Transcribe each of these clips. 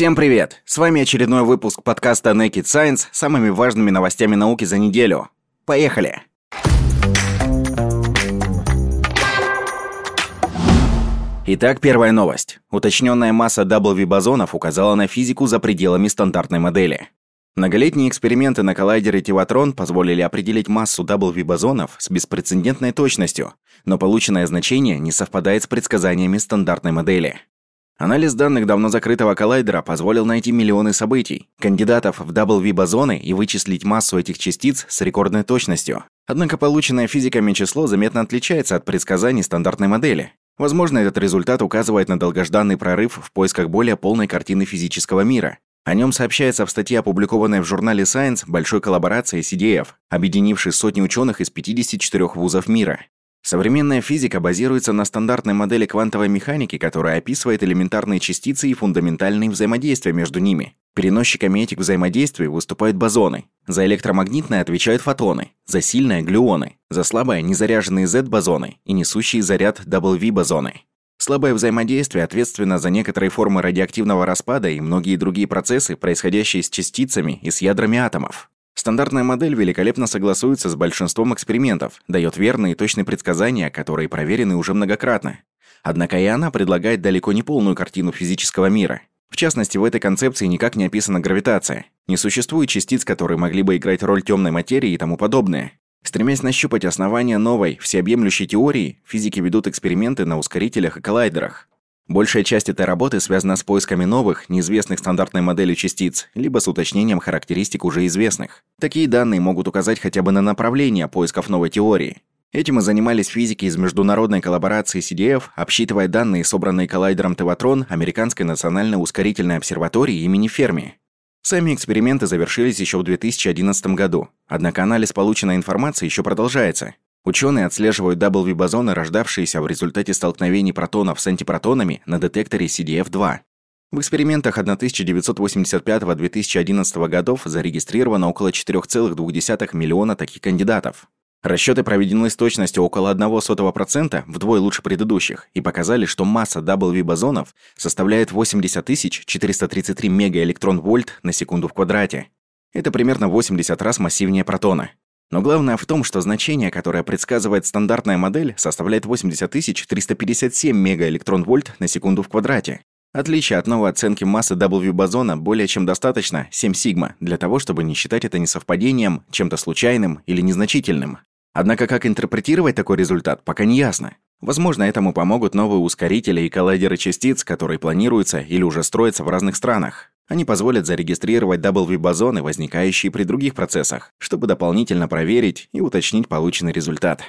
Всем привет! С вами очередной выпуск подкаста Naked Science с самыми важными новостями науки за неделю. Поехали! Итак, первая новость. Уточненная масса W-бозонов указала на физику за пределами стандартной модели. Многолетние эксперименты на коллайдере Тиватрон позволили определить массу W-бозонов с беспрецедентной точностью, но полученное значение не совпадает с предсказаниями стандартной модели. Анализ данных давно закрытого коллайдера позволил найти миллионы событий, кандидатов в W-бозоны и вычислить массу этих частиц с рекордной точностью. Однако полученное физиками число заметно отличается от предсказаний стандартной модели. Возможно, этот результат указывает на долгожданный прорыв в поисках более полной картины физического мира. О нем сообщается в статье, опубликованной в журнале Science большой коллаборации CDF, объединившей сотни ученых из 54 вузов мира. Современная физика базируется на стандартной модели квантовой механики, которая описывает элементарные частицы и фундаментальные взаимодействия между ними. Переносчиками этих взаимодействий выступают бозоны. За электромагнитное отвечают фотоны, за сильное – глюоны, за слабое – незаряженные Z-бозоны и несущие заряд W-бозоны. Слабое взаимодействие ответственно за некоторые формы радиоактивного распада и многие другие процессы, происходящие с частицами и с ядрами атомов. Стандартная модель великолепно согласуется с большинством экспериментов, дает верные и точные предсказания, которые проверены уже многократно. Однако и она предлагает далеко не полную картину физического мира. В частности, в этой концепции никак не описана гравитация. Не существует частиц, которые могли бы играть роль темной материи и тому подобное. Стремясь нащупать основания новой, всеобъемлющей теории, физики ведут эксперименты на ускорителях и коллайдерах. Большая часть этой работы связана с поисками новых, неизвестных стандартной модели частиц, либо с уточнением характеристик уже известных. Такие данные могут указать хотя бы на направление поисков новой теории. Этим и занимались физики из международной коллаборации CDF, обсчитывая данные, собранные коллайдером Теватрон Американской национальной ускорительной обсерватории имени Ферми. Сами эксперименты завершились еще в 2011 году, однако анализ полученной информации еще продолжается. Ученые отслеживают W-бозоны, рождавшиеся в результате столкновений протонов с антипротонами на детекторе CDF-2. В экспериментах 1985-2011 годов зарегистрировано около 4,2 миллиона таких кандидатов. Расчеты проведены с точностью около 0,01%, вдвое лучше предыдущих, и показали, что масса W-бозонов составляет 80 433 мегаэлектрон-вольт на секунду в квадрате. Это примерно 80 раз массивнее протона. Но главное в том, что значение, которое предсказывает стандартная модель, составляет 80 357 мегаэлектрон-вольт на секунду в квадрате. Отличие от новой оценки массы W-бозона более чем достаточно 7 сигма для того, чтобы не считать это несовпадением, чем-то случайным или незначительным. Однако как интерпретировать такой результат, пока не ясно. Возможно, этому помогут новые ускорители и коллайдеры частиц, которые планируются или уже строятся в разных странах. Они позволят зарегистрировать W-бозоны, возникающие при других процессах, чтобы дополнительно проверить и уточнить полученный результат.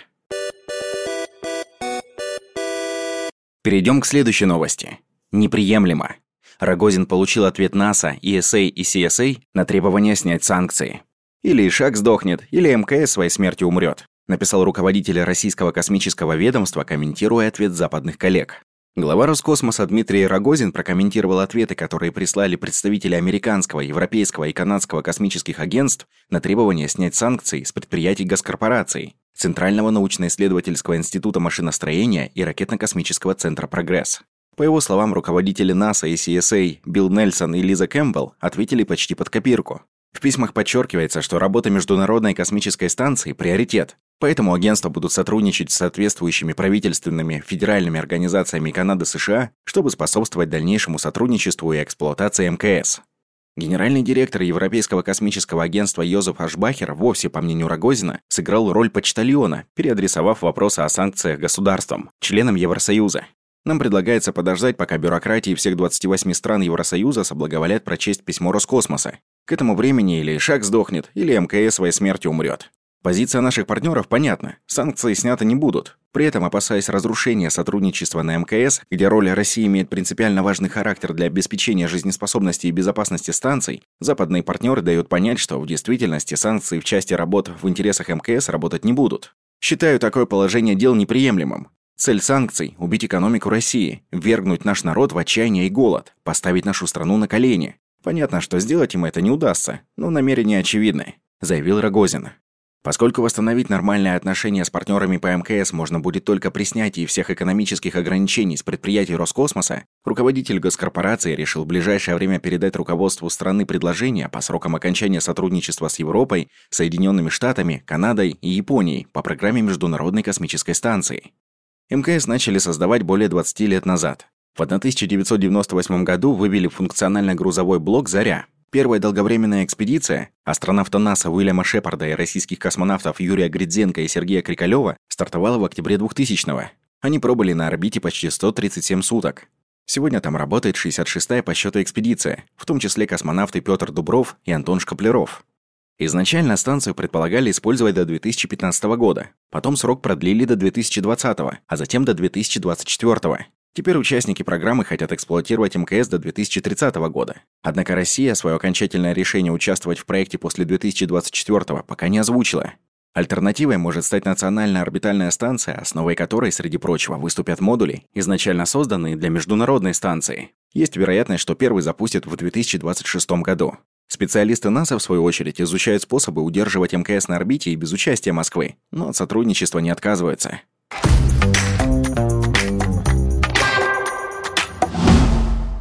Перейдем к следующей новости. Неприемлемо. Рогозин получил ответ НАСА, ESA и CSA на требование снять санкции. Или Ишак сдохнет, или МКС своей смертью умрет, написал руководитель российского космического ведомства, комментируя ответ западных коллег. Глава Роскосмоса Дмитрий Рогозин прокомментировал ответы, которые прислали представители американского, европейского и канадского космических агентств на требование снять санкции с предприятий госкорпораций, Центрального научно-исследовательского института машиностроения и ракетно-космического центра «Прогресс». По его словам, руководители НАСА и CSA Билл Нельсон и Лиза Кэмпбелл ответили почти под копирку. В письмах подчеркивается, что работа Международной космической станции – приоритет, Поэтому агентства будут сотрудничать с соответствующими правительственными федеральными организациями Канады США, чтобы способствовать дальнейшему сотрудничеству и эксплуатации МКС. Генеральный директор Европейского космического агентства Йозеф Ашбахер вовсе, по мнению Рогозина, сыграл роль почтальона, переадресовав вопросы о санкциях государствам, членам Евросоюза. Нам предлагается подождать, пока бюрократии всех 28 стран Евросоюза соблаговолят прочесть письмо Роскосмоса. К этому времени или Шаг сдохнет, или МКС своей смертью умрет. Позиция наших партнеров понятна. Санкции сняты не будут. При этом, опасаясь разрушения сотрудничества на МКС, где роль России имеет принципиально важный характер для обеспечения жизнеспособности и безопасности станций, западные партнеры дают понять, что в действительности санкции в части работ в интересах МКС работать не будут. Считаю такое положение дел неприемлемым. Цель санкций – убить экономику России, ввергнуть наш народ в отчаяние и голод, поставить нашу страну на колени. Понятно, что сделать им это не удастся, но намерения очевидны, заявил Рогозин. Поскольку восстановить нормальные отношения с партнерами по МКС можно будет только при снятии всех экономических ограничений с предприятий Роскосмоса, Руководитель госкорпорации решил в ближайшее время передать руководству страны предложение по срокам окончания сотрудничества с Европой, Соединенными Штатами, Канадой и Японией по программе Международной космической станции. МКС начали создавать более 20 лет назад. В 1998 году вывели функциональный грузовой блок «Заря». Первая долговременная экспедиция астронавта НАСА Уильяма Шепарда и российских космонавтов Юрия Гридзенко и Сергея Крикалева стартовала в октябре 2000-го. Они пробыли на орбите почти 137 суток. Сегодня там работает 66-я по счету экспедиция, в том числе космонавты Петр Дубров и Антон Шкаплеров. Изначально станцию предполагали использовать до 2015 года, потом срок продлили до 2020, а затем до 2024. Теперь участники программы хотят эксплуатировать МКС до 2030 года. Однако Россия свое окончательное решение участвовать в проекте после 2024 пока не озвучила. Альтернативой может стать национальная орбитальная станция, основой которой, среди прочего, выступят модули, изначально созданные для международной станции. Есть вероятность, что первый запустят в 2026 году. Специалисты НАСА, в свою очередь, изучают способы удерживать МКС на орбите и без участия Москвы, но от сотрудничества не отказываются.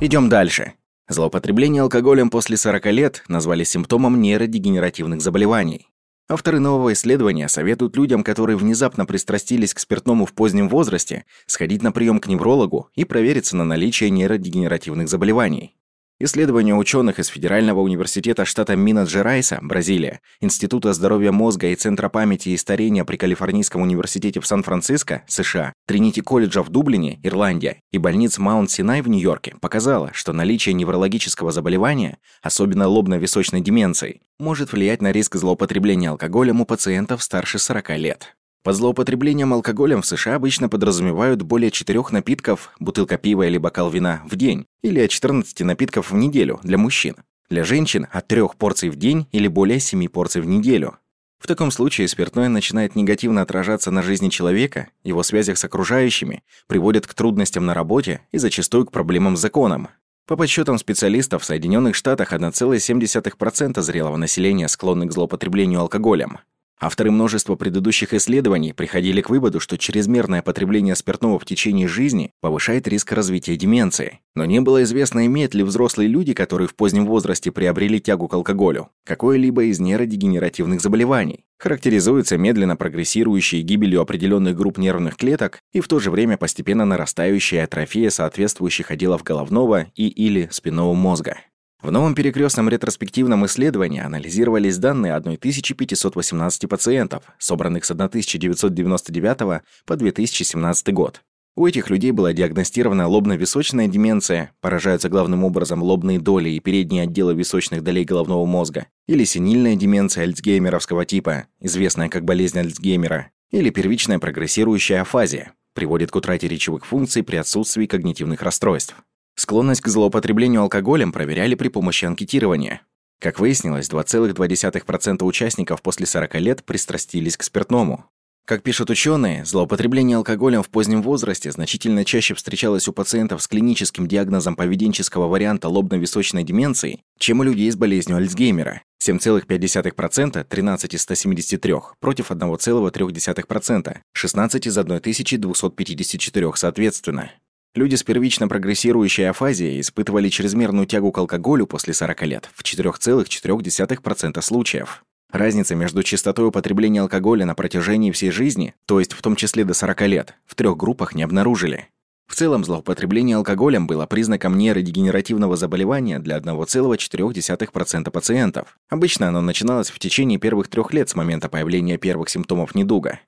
Идем дальше. Злоупотребление алкоголем после 40 лет назвали симптомом нейродегенеративных заболеваний. Авторы нового исследования советуют людям, которые внезапно пристрастились к спиртному в позднем возрасте, сходить на прием к неврологу и провериться на наличие нейродегенеративных заболеваний. Исследования ученых из Федерального университета штата Минас-Жерайса, Бразилия, Института здоровья мозга и Центра памяти и старения при Калифорнийском университете в Сан-Франциско, США, Тринити колледжа в Дублине, Ирландия и больниц Маунт-Синай в Нью-Йорке показало, что наличие неврологического заболевания, особенно лобно-височной деменции, может влиять на риск злоупотребления алкоголем у пациентов старше 40 лет. Под злоупотреблением алкоголем в США обычно подразумевают более четырех напитков, бутылка пива или бокал вина в день, или от 14 напитков в неделю для мужчин. Для женщин от трех порций в день или более 7 порций в неделю. В таком случае спиртное начинает негативно отражаться на жизни человека, его связях с окружающими, приводит к трудностям на работе и зачастую к проблемам с законом. По подсчетам специалистов, в Соединенных Штатах 1,7% зрелого населения склонны к злоупотреблению алкоголем. Авторы множества предыдущих исследований приходили к выводу, что чрезмерное потребление спиртного в течение жизни повышает риск развития деменции. Но не было известно, имеют ли взрослые люди, которые в позднем возрасте приобрели тягу к алкоголю, какое-либо из нейродегенеративных заболеваний. Характеризуется медленно прогрессирующей гибелью определенных групп нервных клеток и в то же время постепенно нарастающая атрофия соответствующих отделов головного и или спинного мозга. В новом перекрестном ретроспективном исследовании анализировались данные 1518 пациентов, собранных с 1999 по 2017 год. У этих людей была диагностирована лобно-височная деменция, поражаются главным образом лобные доли и передние отделы височных долей головного мозга, или синильная деменция альцгеймеровского типа, известная как болезнь Альцгеймера, или первичная прогрессирующая афазия, приводит к утрате речевых функций при отсутствии когнитивных расстройств. Склонность к злоупотреблению алкоголем проверяли при помощи анкетирования. Как выяснилось, 2,2% участников после 40 лет пристрастились к спиртному. Как пишут ученые, злоупотребление алкоголем в позднем возрасте значительно чаще встречалось у пациентов с клиническим диагнозом поведенческого варианта лобно-височной деменции, чем у людей с болезнью Альцгеймера. 7,5% 13 из 173 против 1,3%, 16 из 1254 соответственно. Люди с первично прогрессирующей афазией испытывали чрезмерную тягу к алкоголю после 40 лет в 4,4% случаев. Разница между частотой употребления алкоголя на протяжении всей жизни, то есть в том числе до 40 лет, в трех группах не обнаружили. В целом, злоупотребление алкоголем было признаком нейродегенеративного заболевания для 1,4% пациентов. Обычно оно начиналось в течение первых трех лет с момента появления первых симптомов недуга.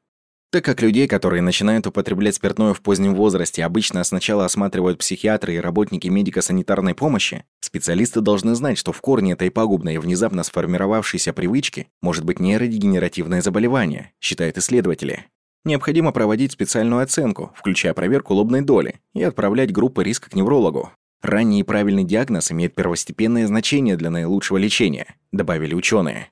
Так как людей, которые начинают употреблять спиртное в позднем возрасте, обычно сначала осматривают психиатры и работники медико-санитарной помощи, специалисты должны знать, что в корне этой пагубной и внезапно сформировавшейся привычки может быть нейродегенеративное заболевание, считают исследователи. Необходимо проводить специальную оценку, включая проверку лобной доли, и отправлять группы риска к неврологу. Ранний и правильный диагноз имеет первостепенное значение для наилучшего лечения, добавили ученые.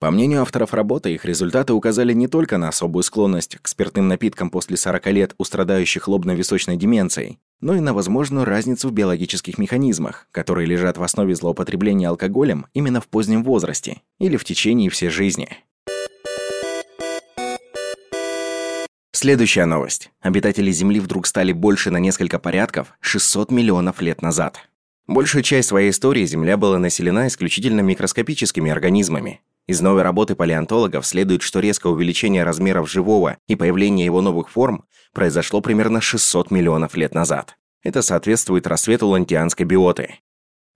По мнению авторов работы, их результаты указали не только на особую склонность к спиртным напиткам после 40 лет у страдающих лобно-височной деменцией, но и на возможную разницу в биологических механизмах, которые лежат в основе злоупотребления алкоголем именно в позднем возрасте или в течение всей жизни. Следующая новость. Обитатели Земли вдруг стали больше на несколько порядков 600 миллионов лет назад. Большую часть своей истории Земля была населена исключительно микроскопическими организмами. Из новой работы палеонтологов следует, что резкое увеличение размеров живого и появление его новых форм произошло примерно 600 миллионов лет назад. Это соответствует рассвету лантианской биоты.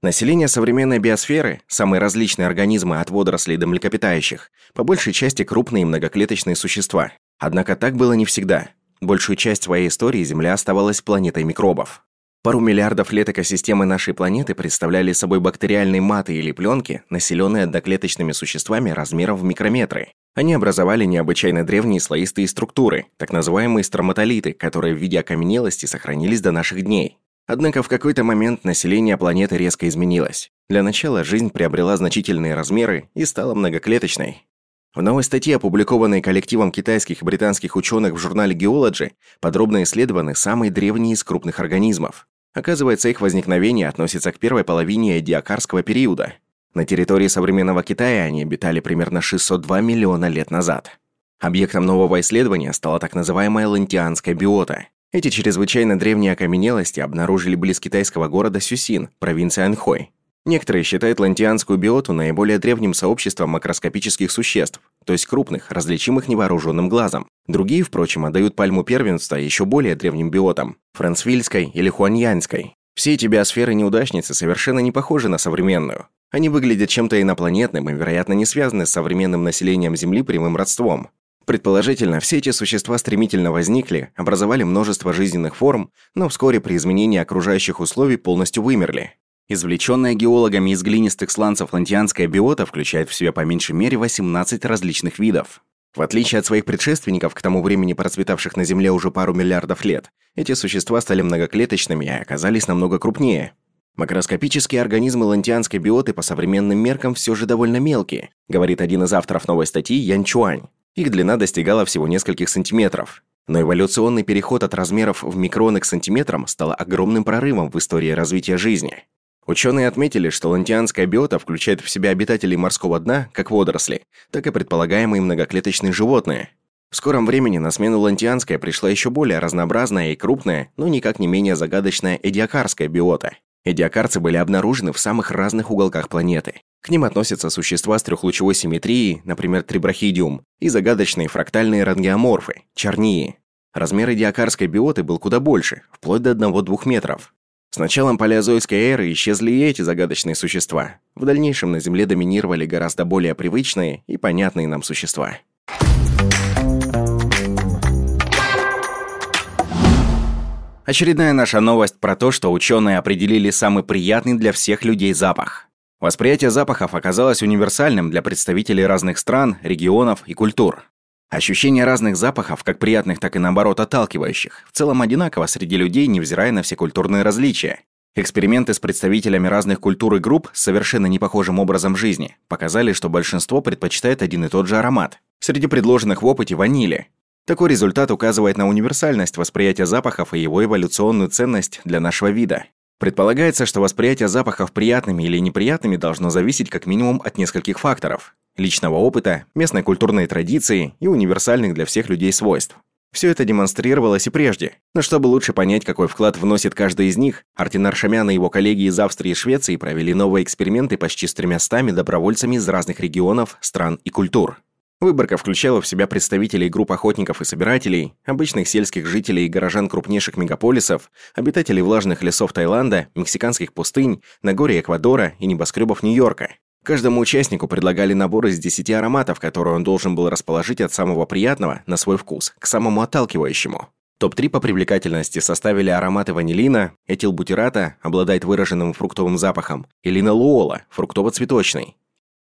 Население современной биосферы, самые различные организмы от водорослей до млекопитающих, по большей части крупные многоклеточные существа. Однако так было не всегда. Большую часть своей истории Земля оставалась планетой микробов. Пару миллиардов лет экосистемы нашей планеты представляли собой бактериальные маты или пленки, населенные одноклеточными существами размером в микрометры. Они образовали необычайно древние слоистые структуры, так называемые строматолиты, которые в виде окаменелости сохранились до наших дней. Однако в какой-то момент население планеты резко изменилось. Для начала жизнь приобрела значительные размеры и стала многоклеточной. В новой статье, опубликованной коллективом китайских и британских ученых в журнале Geology, подробно исследованы самые древние из крупных организмов. Оказывается, их возникновение относится к первой половине диакарского периода. На территории современного Китая они обитали примерно 602 миллиона лет назад. Объектом нового исследования стала так называемая лантианская биота. Эти чрезвычайно древние окаменелости обнаружили близ китайского города Сюсин, провинция Анхой. Некоторые считают лантианскую биоту наиболее древним сообществом макроскопических существ, то есть крупных, различимых невооруженным глазом. Другие, впрочем, отдают пальму первенства еще более древним биотам – францвильской или хуаньянской. Все эти биосферы-неудачницы совершенно не похожи на современную. Они выглядят чем-то инопланетным и, вероятно, не связаны с современным населением Земли прямым родством. Предположительно, все эти существа стремительно возникли, образовали множество жизненных форм, но вскоре при изменении окружающих условий полностью вымерли. Извлеченная геологами из глинистых сланцев лантианская биота включает в себя по меньшей мере 18 различных видов. В отличие от своих предшественников, к тому времени процветавших на Земле уже пару миллиардов лет, эти существа стали многоклеточными и оказались намного крупнее. Макроскопические организмы лантианской биоты по современным меркам все же довольно мелкие, говорит один из авторов новой статьи Ян Чуань. Их длина достигала всего нескольких сантиметров. Но эволюционный переход от размеров в микроны к сантиметрам стал огромным прорывом в истории развития жизни. Ученые отметили, что лантианская биота включает в себя обитателей морского дна, как водоросли, так и предполагаемые многоклеточные животные. В скором времени на смену лантианской пришла еще более разнообразная и крупная, но никак не менее загадочная эдиакарская биота. Эдиакарцы были обнаружены в самых разных уголках планеты. К ним относятся существа с трехлучевой симметрией, например, трибрахидиум, и загадочные фрактальные рангиоморфы, чарнии. Размер эдиакарской биоты был куда больше, вплоть до 1-2 метров. С началом палеозойской эры исчезли и эти загадочные существа. В дальнейшем на Земле доминировали гораздо более привычные и понятные нам существа. Очередная наша новость про то, что ученые определили самый приятный для всех людей запах. Восприятие запахов оказалось универсальным для представителей разных стран, регионов и культур. Ощущение разных запахов, как приятных, так и наоборот отталкивающих, в целом одинаково среди людей, невзирая на все культурные различия. Эксперименты с представителями разных культур и групп с совершенно непохожим образом жизни показали, что большинство предпочитает один и тот же аромат. Среди предложенных в опыте ванили. Такой результат указывает на универсальность восприятия запахов и его эволюционную ценность для нашего вида. Предполагается, что восприятие запахов приятными или неприятными должно зависеть как минимум от нескольких факторов личного опыта, местной культурной традиции и универсальных для всех людей свойств. Все это демонстрировалось и прежде, но чтобы лучше понять, какой вклад вносит каждый из них, Артинар Шамян и его коллеги из Австрии и Швеции провели новые эксперименты почти с тремястами добровольцами из разных регионов, стран и культур. Выборка включала в себя представителей групп охотников и собирателей, обычных сельских жителей и горожан крупнейших мегаполисов, обитателей влажных лесов Таиланда, мексиканских пустынь, Нагорья Эквадора и небоскребов Нью-Йорка. Каждому участнику предлагали набор из 10 ароматов, которые он должен был расположить от самого приятного, на свой вкус, к самому отталкивающему. Топ-3 по привлекательности составили ароматы ванилина, этилбутирата, обладает выраженным фруктовым запахом, и линолуола, фруктово-цветочный.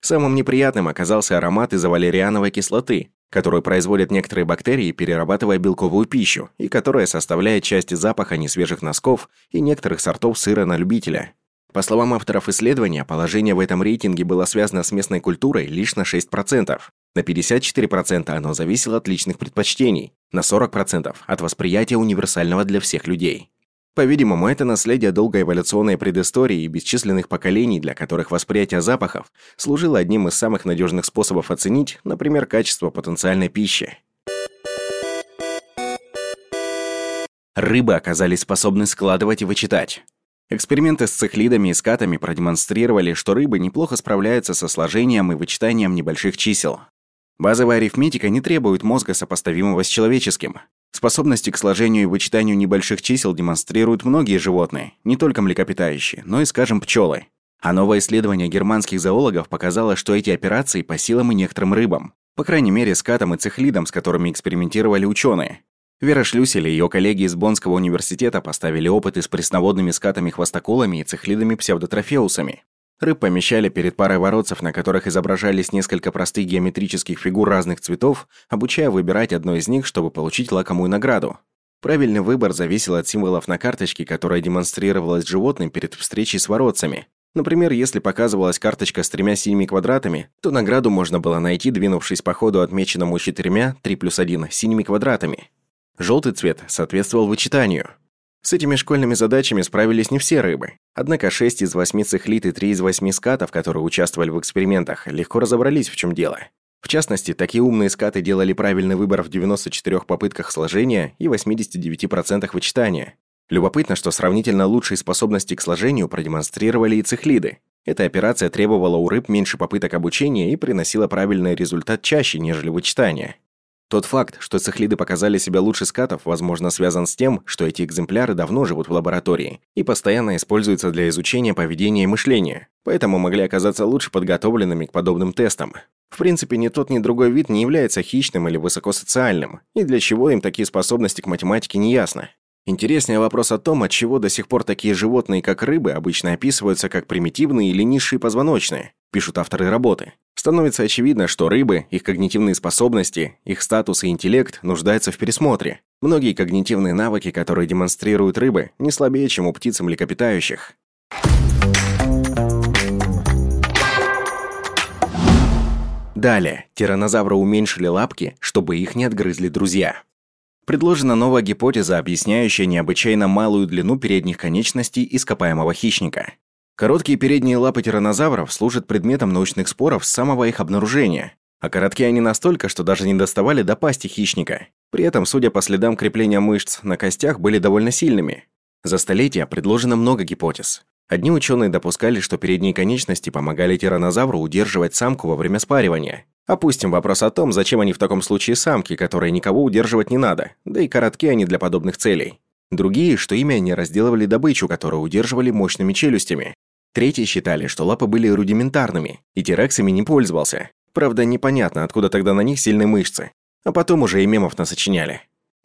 Самым неприятным оказался аромат из-за валериановой кислоты, которую производят некоторые бактерии, перерабатывая белковую пищу, и которая составляет часть запаха несвежих носков и некоторых сортов сыра на любителя. По словам авторов исследования, положение в этом рейтинге было связано с местной культурой лишь на 6%. На 54% оно зависело от личных предпочтений, на 40% от восприятия универсального для всех людей. По-видимому, это наследие долгой эволюционной предыстории и бесчисленных поколений, для которых восприятие запахов служило одним из самых надежных способов оценить, например, качество потенциальной пищи. Рыбы оказались способны складывать и вычитать. Эксперименты с цихлидами и скатами продемонстрировали, что рыбы неплохо справляются со сложением и вычитанием небольших чисел. Базовая арифметика не требует мозга, сопоставимого с человеческим. Способности к сложению и вычитанию небольших чисел демонстрируют многие животные, не только млекопитающие, но и, скажем, пчелы. А новое исследование германских зоологов показало, что эти операции по силам и некоторым рыбам. По крайней мере, скатам и цихлидам, с которыми экспериментировали ученые. Вера Шлюсель и ее коллеги из Боннского университета поставили опыты с пресноводными скатами-хвостоколами и цихлидами-псевдотрофеусами. Рыб помещали перед парой воротцев, на которых изображались несколько простых геометрических фигур разных цветов, обучая выбирать одно из них, чтобы получить лакомую награду. Правильный выбор зависел от символов на карточке, которая демонстрировалась животным перед встречей с воротцами. Например, если показывалась карточка с тремя синими квадратами, то награду можно было найти, двинувшись по ходу, отмеченному четырьмя, 3 плюс 1, синими квадратами. Желтый цвет соответствовал вычитанию. С этими школьными задачами справились не все рыбы. Однако 6 из 8 цихлит и 3 из 8 скатов, которые участвовали в экспериментах, легко разобрались, в чем дело. В частности, такие умные скаты делали правильный выбор в 94 попытках сложения и 89% вычитания. Любопытно, что сравнительно лучшие способности к сложению продемонстрировали и цихлиды. Эта операция требовала у рыб меньше попыток обучения и приносила правильный результат чаще, нежели вычитание. Тот факт, что цихлиды показали себя лучше скатов, возможно, связан с тем, что эти экземпляры давно живут в лаборатории и постоянно используются для изучения поведения и мышления, поэтому могли оказаться лучше подготовленными к подобным тестам. В принципе, ни тот, ни другой вид не является хищным или высокосоциальным, и для чего им такие способности к математике не ясно. Интереснее вопрос о том, от чего до сих пор такие животные, как рыбы, обычно описываются как примитивные или низшие позвоночные, пишут авторы работы. Становится очевидно, что рыбы, их когнитивные способности, их статус и интеллект нуждаются в пересмотре. Многие когнитивные навыки, которые демонстрируют рыбы, не слабее, чем у птиц и млекопитающих. Далее, тираннозавры уменьшили лапки, чтобы их не отгрызли друзья. Предложена новая гипотеза, объясняющая необычайно малую длину передних конечностей ископаемого хищника. Короткие передние лапы тираннозавров служат предметом научных споров с самого их обнаружения, а короткие они настолько, что даже не доставали до пасти хищника. При этом, судя по следам крепления мышц на костях, были довольно сильными. За столетия предложено много гипотез. Одни ученые допускали, что передние конечности помогали тираннозавру удерживать самку во время спаривания. Опустим вопрос о том, зачем они в таком случае самки, которые никого удерживать не надо, да и коротки они для подобных целей. Другие, что ими они разделывали добычу, которую удерживали мощными челюстями. Третьи считали, что лапы были рудиментарными, и тирексами не пользовался. Правда, непонятно, откуда тогда на них сильные мышцы. А потом уже и мемов насочиняли.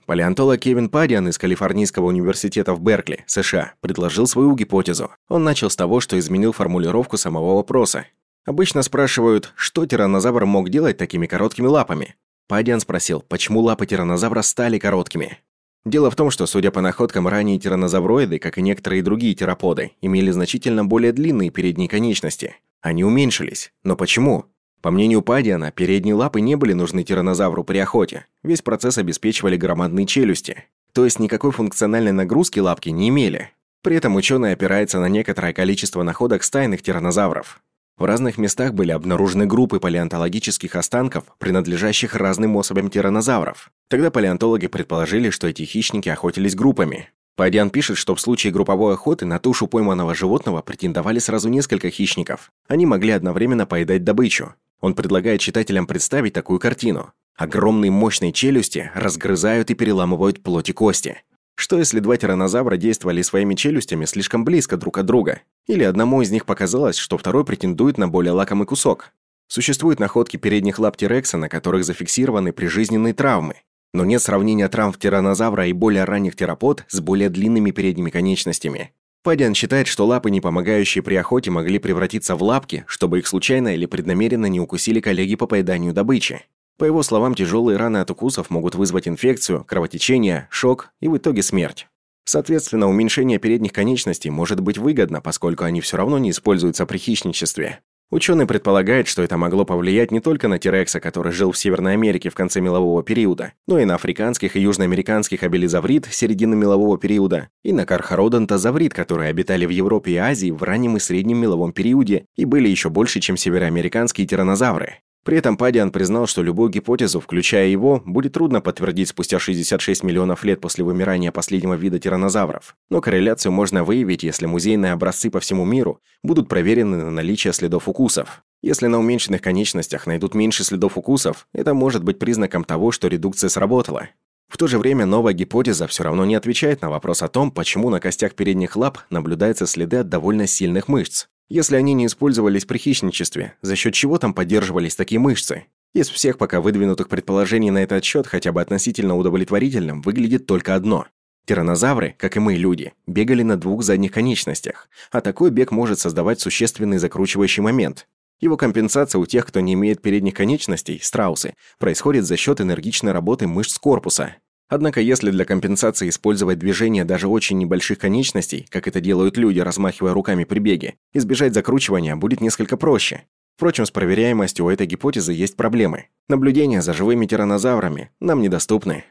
Палеонтолог Кевин Падиан из Калифорнийского университета в Беркли, США, предложил свою гипотезу. Он начал с того, что изменил формулировку самого вопроса. Обычно спрашивают, что тираннозавр мог делать такими короткими лапами. Падиан спросил, почему лапы тираннозавра стали короткими. Дело в том, что, судя по находкам, ранние тираннозавроиды, как и некоторые другие тераподы, имели значительно более длинные передние конечности. Они уменьшились. Но почему? По мнению Падиана, передние лапы не были нужны тираннозавру при охоте. Весь процесс обеспечивали громадные челюсти. То есть никакой функциональной нагрузки лапки не имели. При этом ученый опирается на некоторое количество находок стайных тираннозавров. В разных местах были обнаружены группы палеонтологических останков, принадлежащих разным особям тираннозавров. Тогда палеонтологи предположили, что эти хищники охотились группами. Падиан пишет, что в случае групповой охоты на тушу пойманного животного претендовали сразу несколько хищников. Они могли одновременно поедать добычу. Он предлагает читателям представить такую картину. Огромные мощные челюсти разгрызают и переламывают плоть и кости. Что если два тираннозавра действовали своими челюстями слишком близко друг от друга? Или одному из них показалось, что второй претендует на более лакомый кусок? Существуют находки передних лап Тирекса, на которых зафиксированы прижизненные травмы. Но нет сравнения травм тираннозавра и более ранних терапод с более длинными передними конечностями. Падиан считает, что лапы, не помогающие при охоте, могли превратиться в лапки, чтобы их случайно или преднамеренно не укусили коллеги по поеданию добычи. По его словам, тяжелые раны от укусов могут вызвать инфекцию, кровотечение, шок и в итоге смерть. Соответственно, уменьшение передних конечностей может быть выгодно, поскольку они все равно не используются при хищничестве. Ученый предполагает, что это могло повлиять не только на Тирекса, который жил в Северной Америке в конце мелового периода, но и на африканских и южноамериканских абелизаврит середины мелового периода и на кархародонтозаврит, которые обитали в Европе и Азии в раннем и среднем меловом периоде и были еще больше, чем североамериканские тираннозавры. При этом Падиан признал, что любую гипотезу, включая его, будет трудно подтвердить спустя 66 миллионов лет после вымирания последнего вида тираннозавров. Но корреляцию можно выявить, если музейные образцы по всему миру будут проверены на наличие следов укусов. Если на уменьшенных конечностях найдут меньше следов укусов, это может быть признаком того, что редукция сработала. В то же время новая гипотеза все равно не отвечает на вопрос о том, почему на костях передних лап наблюдаются следы от довольно сильных мышц. Если они не использовались при хищничестве, за счет чего там поддерживались такие мышцы? Из всех пока выдвинутых предположений на этот счет хотя бы относительно удовлетворительным выглядит только одно. Тиранозавры, как и мы, люди, бегали на двух задних конечностях, а такой бег может создавать существенный закручивающий момент. Его компенсация у тех, кто не имеет передних конечностей, страусы, происходит за счет энергичной работы мышц корпуса. Однако если для компенсации использовать движение даже очень небольших конечностей, как это делают люди, размахивая руками при беге, избежать закручивания будет несколько проще. Впрочем, с проверяемостью у этой гипотезы есть проблемы. Наблюдения за живыми тиранозаврами нам недоступны.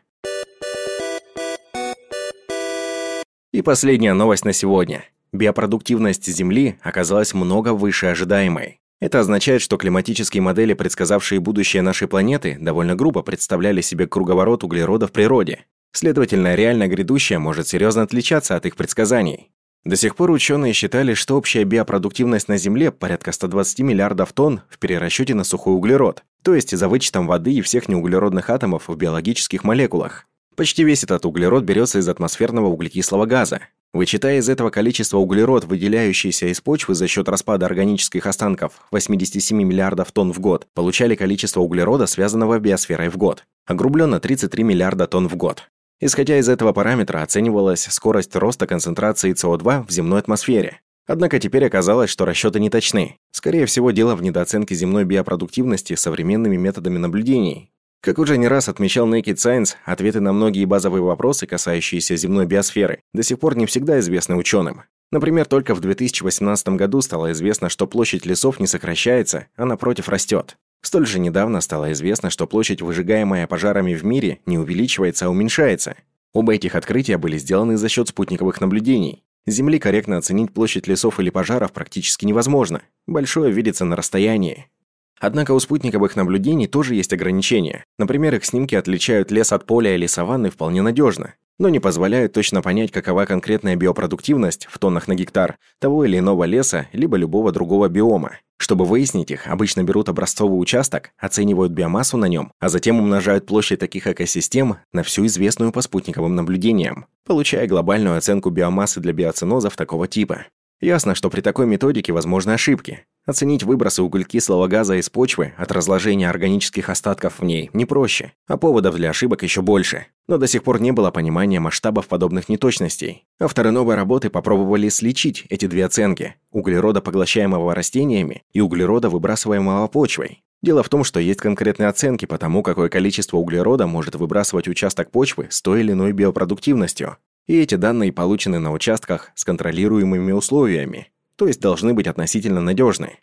И последняя новость на сегодня. Биопродуктивность Земли оказалась много выше ожидаемой. Это означает, что климатические модели, предсказавшие будущее нашей планеты, довольно грубо представляли себе круговорот углерода в природе. Следовательно, реально грядущее может серьезно отличаться от их предсказаний. До сих пор ученые считали, что общая биопродуктивность на Земле порядка 120 миллиардов тонн в перерасчете на сухой углерод, то есть за вычетом воды и всех неуглеродных атомов в биологических молекулах. Почти весь этот углерод берется из атмосферного углекислого газа. Вычитая из этого количества углерод, выделяющийся из почвы за счет распада органических останков 87 миллиардов тонн в год, получали количество углерода, связанного биосферой в год. Огрубленно 33 миллиарда тонн в год. Исходя из этого параметра оценивалась скорость роста концентрации СО2 в земной атмосфере. Однако теперь оказалось, что расчеты не точны. Скорее всего, дело в недооценке земной биопродуктивности современными методами наблюдений, как уже не раз отмечал Naked Science, ответы на многие базовые вопросы, касающиеся земной биосферы, до сих пор не всегда известны ученым. Например, только в 2018 году стало известно, что площадь лесов не сокращается, а напротив растет. Столь же недавно стало известно, что площадь, выжигаемая пожарами в мире, не увеличивается, а уменьшается. Оба этих открытия были сделаны за счет спутниковых наблюдений. С Земли корректно оценить площадь лесов или пожаров практически невозможно. Большое видится на расстоянии. Однако у спутниковых наблюдений тоже есть ограничения. Например, их снимки отличают лес от поля или саванны вполне надежно, но не позволяют точно понять, какова конкретная биопродуктивность в тоннах на гектар того или иного леса, либо любого другого биома. Чтобы выяснить их, обычно берут образцовый участок, оценивают биомассу на нем, а затем умножают площадь таких экосистем на всю известную по спутниковым наблюдениям, получая глобальную оценку биомассы для биоценозов такого типа. Ясно, что при такой методике возможны ошибки. Оценить выбросы углекислого газа из почвы от разложения органических остатков в ней не проще, а поводов для ошибок еще больше. Но до сих пор не было понимания масштабов подобных неточностей. Авторы новой работы попробовали сличить эти две оценки – углерода, поглощаемого растениями, и углерода, выбрасываемого почвой. Дело в том, что есть конкретные оценки по тому, какое количество углерода может выбрасывать участок почвы с той или иной биопродуктивностью. И эти данные получены на участках с контролируемыми условиями, то есть должны быть относительно надежны.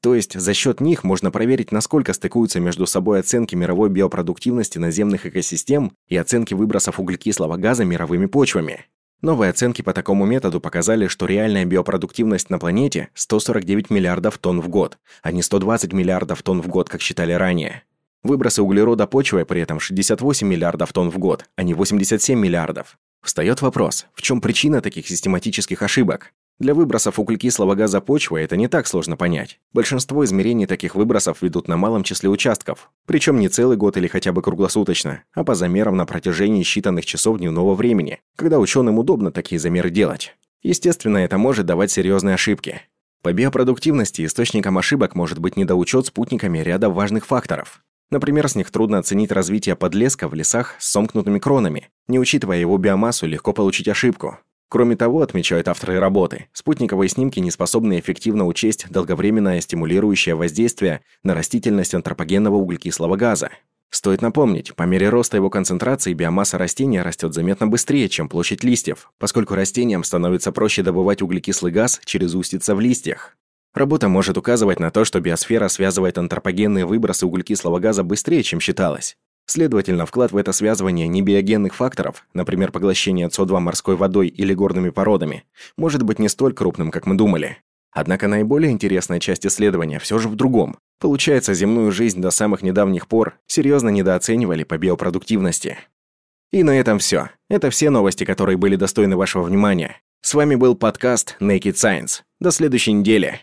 То есть за счет них можно проверить, насколько стыкуются между собой оценки мировой биопродуктивности наземных экосистем и оценки выбросов углекислого газа мировыми почвами. Новые оценки по такому методу показали, что реальная биопродуктивность на планете 149 миллиардов тонн в год, а не 120 миллиардов тонн в год, как считали ранее. Выбросы углерода почвы при этом 68 миллиардов тонн в год, а не 87 миллиардов. Встает вопрос, в чем причина таких систематических ошибок? Для выбросов углекислого газа почвы это не так сложно понять. Большинство измерений таких выбросов ведут на малом числе участков, причем не целый год или хотя бы круглосуточно, а по замерам на протяжении считанных часов дневного времени, когда ученым удобно такие замеры делать. Естественно, это может давать серьезные ошибки. По биопродуктивности источником ошибок может быть недоучет спутниками ряда важных факторов. Например, с них трудно оценить развитие подлеска в лесах с сомкнутыми кронами. Не учитывая его биомассу, легко получить ошибку. Кроме того, отмечают авторы работы, спутниковые снимки не способны эффективно учесть долговременное стимулирующее воздействие на растительность антропогенного углекислого газа. Стоит напомнить, по мере роста его концентрации биомасса растения растет заметно быстрее, чем площадь листьев, поскольку растениям становится проще добывать углекислый газ через устица в листьях. Работа может указывать на то, что биосфера связывает антропогенные выбросы углекислого газа быстрее, чем считалось. Следовательно, вклад в это связывание небиогенных факторов, например, поглощение СО2 морской водой или горными породами, может быть не столь крупным, как мы думали. Однако наиболее интересная часть исследования все же в другом. Получается, земную жизнь до самых недавних пор серьезно недооценивали по биопродуктивности. И на этом все. Это все новости, которые были достойны вашего внимания. С вами был подкаст Naked Science. До следующей недели.